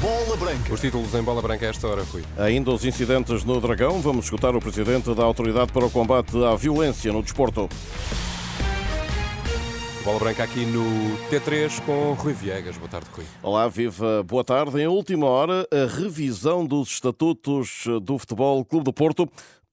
Bola Branca. Os títulos em bola branca a esta hora, Rui. Ainda os incidentes no Dragão, vamos escutar o presidente da Autoridade para o Combate à Violência no Desporto. Bola branca aqui no T3 com Rui Viegas. Boa tarde, Rui. Olá, viva, boa tarde. Em última hora, a revisão dos estatutos do Futebol Clube do Porto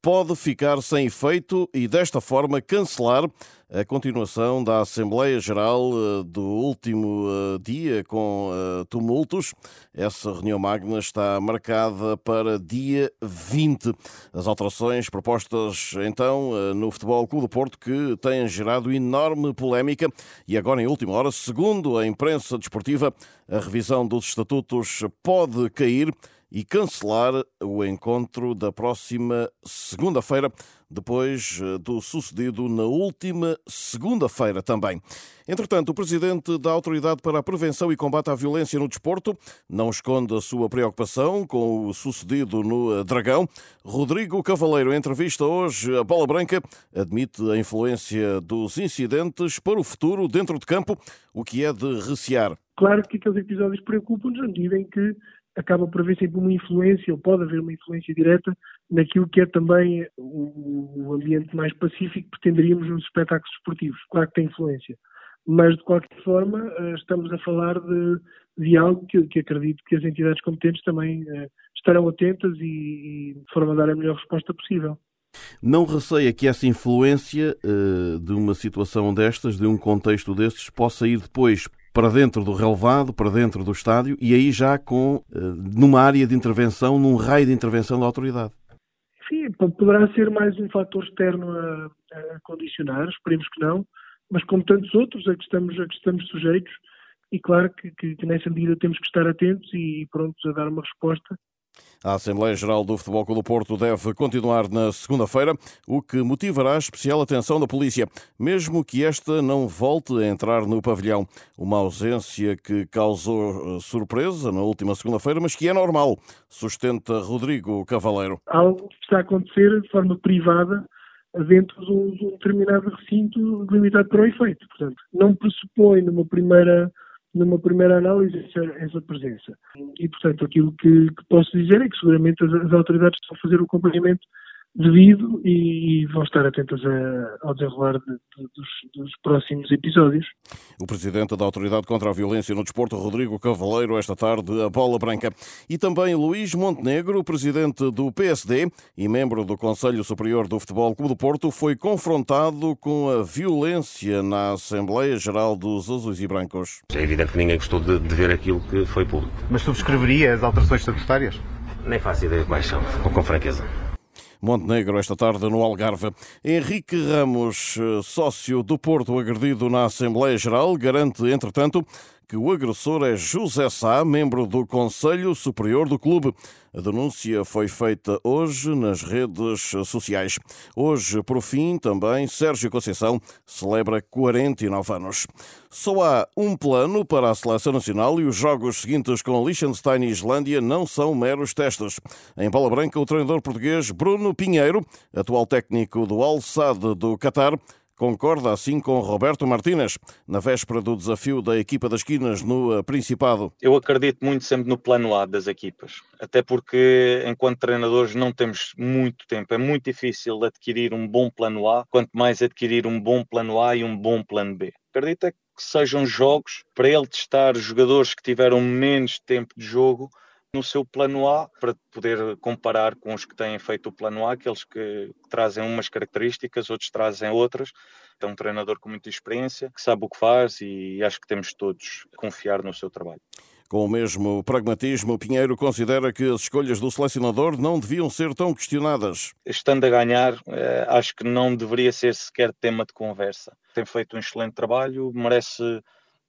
pode ficar sem efeito e, desta forma, cancelar a continuação da Assembleia Geral eh, do último eh, dia com eh, tumultos. Essa reunião magna está marcada para dia 20. As alterações propostas então no Futebol Clube do Porto que têm gerado enorme polémica e agora em última hora, segundo a imprensa desportiva, a revisão dos estatutos pode cair e cancelar o encontro da próxima segunda-feira, depois eh, do sucedido na última segunda-feira também. Entretanto, o presidente da Autoridade para a Prevenção e Combate à Violência no Desporto não esconde a sua preocupação com o sucedido no Dragão. Rodrigo Cavaleiro, em entrevista hoje a Bola Branca, admite a influência dos incidentes para o futuro dentro de campo, o que é de recear. Claro que aqueles episódios preocupam-nos à medida em que acaba por haver sempre uma influência, ou pode haver uma influência direta, naquilo que é também o ambiente mais pacífico que pretenderíamos nos espetáculos esportivos. Claro que tem influência. Mas, de qualquer forma, eh, estamos a falar de, de algo que, que, acredito que as entidades competentes também uh, estarão atentas e, e, de forma a dar a melhor resposta possível. Não receia que essa influência uh, de uma situação destas, de um contexto destes, possa ir depois para dentro do relevado, para dentro do estádio e aí já com eh, numa área de intervenção, num raio de intervenção da autoridade. Sim, poderá ser mais um fator externo a, a condicionar, esperemos que não, mas como tantos outros a que estamos, a que estamos sujeitos, e claro que, que, que nessa medida temos que estar atentos e prontos a dar uma resposta a Assembleia Geral do Futebol Clube do Porto deve continuar na segunda-feira, o que motivará especial atenção da polícia, mesmo que esta não volte a entrar no pavilhão. Uma ausência que causou eh, surpresa na última segunda-feira, mas que é normal, sustenta Rodrigo Cavaleiro. Algo que está a acontecer de forma privada dentro de um determinado recinto limitado para o efeito. Portanto, não pressupõe numa primeira numa primeira análise essa, essa presença. E, portanto, aquilo que, que, posso dizer é que seguramente as, as autoridades estão a fazer o acompanhamento devido e vão estar atentas a, ao desenrolar de, de, dos, dos, próximos episódios. O presidente da Autoridade contra a Violência no Desporto, Rodrigo Cavaleiro, esta tarde, a bola branca. E também Luís Montenegro, presidente do PSD e membro do Conselho Superior do Futebol Clube do Porto, foi confrontado com a violência na Assembleia Geral dos Azuis e Brancos. É evidente que ninguém gostou de, de ver aquilo que foi público. Mas subscreveria as alterações estatutárias? Nem faço ideia quais são, com franqueza. Montenegro, esta tarde no Algarve. Henrique Ramos, eh, sócio do Porto agredido na Assembleia Geral, garante, entretanto, que o agressor é José Sá, membro do Conselho Superior do Clube. A denúncia foi feita hoje nas redes sociais. Hoje, por fim, também Sérgio Conceição celebra 49 anos. Só há um plano para a seleção nacional e os jogos seguintes com Liechtenstein e Islândia não são meros testes. Em bola branca, o treinador português Bruno Pinheiro, atual técnico do Al Sadd do Qatar, Concorda assim com Roberto Martínez, na véspera do desafio da equipa das esquinas no eh, Principado? Eu acredito muito sempre no plano A das equipas, até porque enquanto treinadores não temos muito tempo, é muito difícil adquirir um bom plano A, quanto mais adquirir um bom plano A e um bom plano B. Acredito é que sejam jogos para ele testar jogadores que tiveram menos tempo de jogo no seu plano A para poder comparar com os que têm feito o plano A, aqueles que trazem umas características, outros trazem outras. É um treinador com muita experiência, que sabe o que faz e acho que temos todos que confiar no seu trabalho. Com o mesmo pragmatismo, Pinheiro considera que as escolhas do selecionador não deviam ser tão questionadas. Estando a ganhar, eh, acho que não deveria ser sequer tema de conversa. Tem feito um excelente trabalho, merece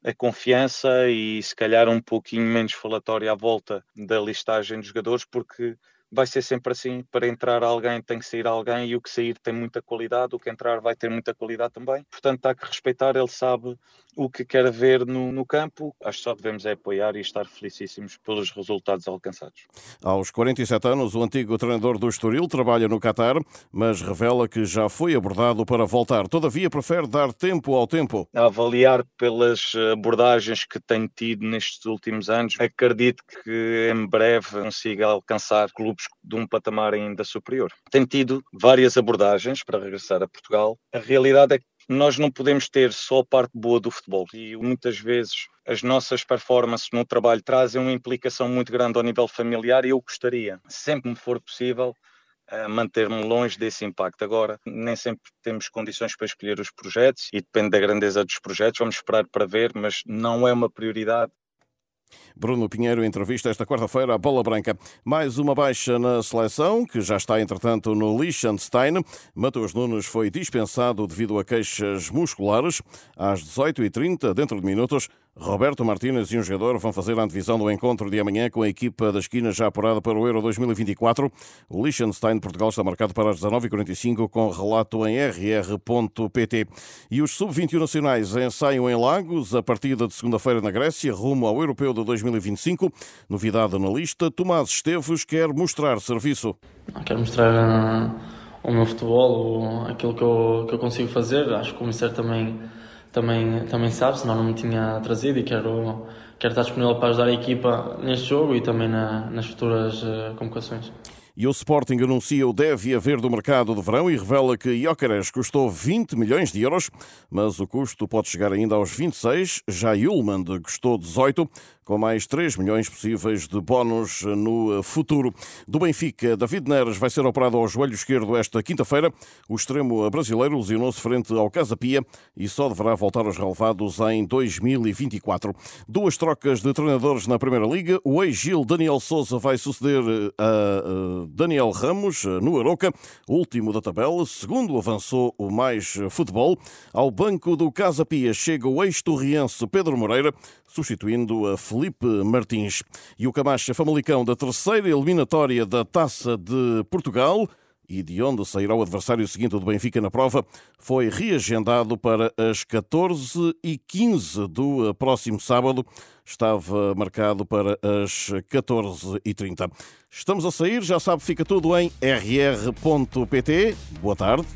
a confiança e se calhar um pouquinho menos falatória à volta da listagem de jogadores, porque vai ser sempre assim. Para entrar alguém tem que sair alguém e o que sair tem muita qualidade, o que entrar vai ter muita qualidade também. Portanto, há que respeitar, ele sabe o que quer ver no, no campo. Acho que só devemos é apoiar e estar felicíssimos pelos resultados alcançados. Aos 47 anos, o antigo treinador do Estoril trabalha no Qatar, mas revela que já foi abordado para voltar. Todavia, prefere dar tempo ao tempo. A avaliar pelas abordagens que tenho tido nestes últimos anos, acredito que em breve consiga alcançar clubes de um patamar ainda superior. Tenho tido várias abordagens para regressar a Portugal. A realidade é que nós não podemos ter só a parte boa do futebol e muitas vezes as nossas performances no trabalho trazem uma implicação muito grande ao nível familiar e eu gostaria, sempre me for possível, manter-me longe desse impacto. Agora, nem sempre temos condições para escolher os projetos e depende da grandeza dos projetos, vamos esperar para ver, mas não é uma prioridade Bruno Pinheiro entrevista esta quarta-feira a Bola Branca. Mais uma baixa na seleção, que já está, entretanto, no Liechtenstein. Matheus Nunes foi dispensado devido a queixas musculares. Às 18h30, dentro de minutos, Roberto Martínez e um jogador vão fazer a antevisão do encontro de amanhã com a equipa da esquina já apurada para o Euro 2024. O Liechtenstein Portugal está marcado para as 19h45 com relato em rr.pt. E os sub-21 nacionais ensaiam em Lagos a partida de segunda-feira na Grécia, rumo ao Europeu de 2025. Novidade na lista, Tomás Esteves quer mostrar serviço. Quero mostrar uh, o meu futebol, aquilo que eu, que eu consigo fazer. Acho que o Ministério também também, também sabe, senão não me tinha trazido e quero, quero estar disponível para ajudar a equipa neste jogo e também na, nas futuras uh, convocações. E o Sporting anuncia o deve haver do mercado de verão e revela que Jóqueres custou 20 milhões de euros, mas o custo pode chegar ainda aos 26. Já Yulman custou 18 com mais 3 milhões possíveis de bónus no futuro. Do Benfica, David Neres vai ser operado ao joelho esquerdo esta quinta-feira. O extremo brasileiro lesionou-se frente ao Casa Pia e só deverá voltar aos relevados em 2024. Duas trocas de treinadores na Primeira Liga. O ex-Gil Daniel Souza vai suceder a Daniel Ramos no Aroca, último da tabela. Segundo avançou o mais futebol. Ao banco do Casa Pia chega o ex-torriense Pedro Moreira, substituindo a Felipe Martins. E o Camacha Famalicão da terceira eliminatória da Taça de Portugal e de onde sairá o adversário seguinte do Benfica na prova, foi reagendado para as 14h15 do próximo sábado. Estava marcado para as 14h30. Estamos a sair, já sabe, fica tudo em rr.pt. Boa tarde.